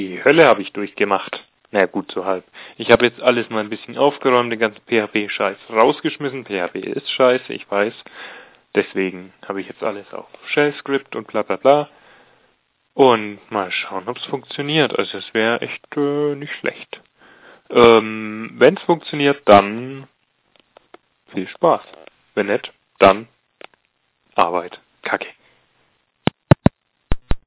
Die Hölle habe ich durchgemacht. Na gut, so halb. Ich habe jetzt alles mal ein bisschen aufgeräumt, den ganzen PHP-Scheiß rausgeschmissen. PHP ist scheiße, ich weiß. Deswegen habe ich jetzt alles auf Shell-Script und bla bla bla. Und mal schauen, ob es funktioniert. Also es wäre echt äh, nicht schlecht. Ähm, Wenn es funktioniert, dann viel Spaß. Wenn nicht, dann Arbeit.